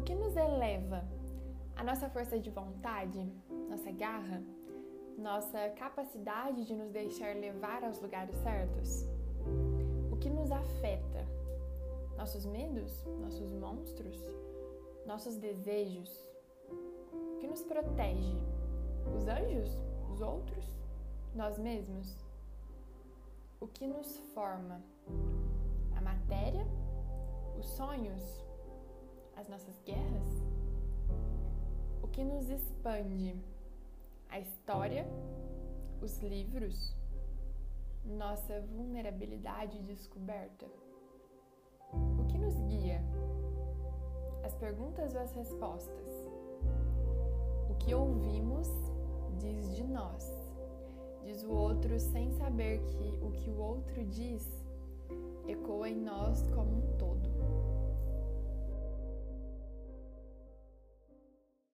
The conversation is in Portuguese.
O que nos eleva? A nossa força de vontade, nossa garra, nossa capacidade de nos deixar levar aos lugares certos? O que nos afeta? Nossos medos, nossos monstros, nossos desejos? O que nos protege? Os anjos? Os outros? Nós mesmos? O que nos forma? A matéria? Os sonhos? As nossas guerras? O que nos expande? A história? Os livros? Nossa vulnerabilidade descoberta? O que nos guia? As perguntas ou as respostas? O que ouvimos diz de nós. Diz o outro sem saber que o que o outro diz ecoa em nós como.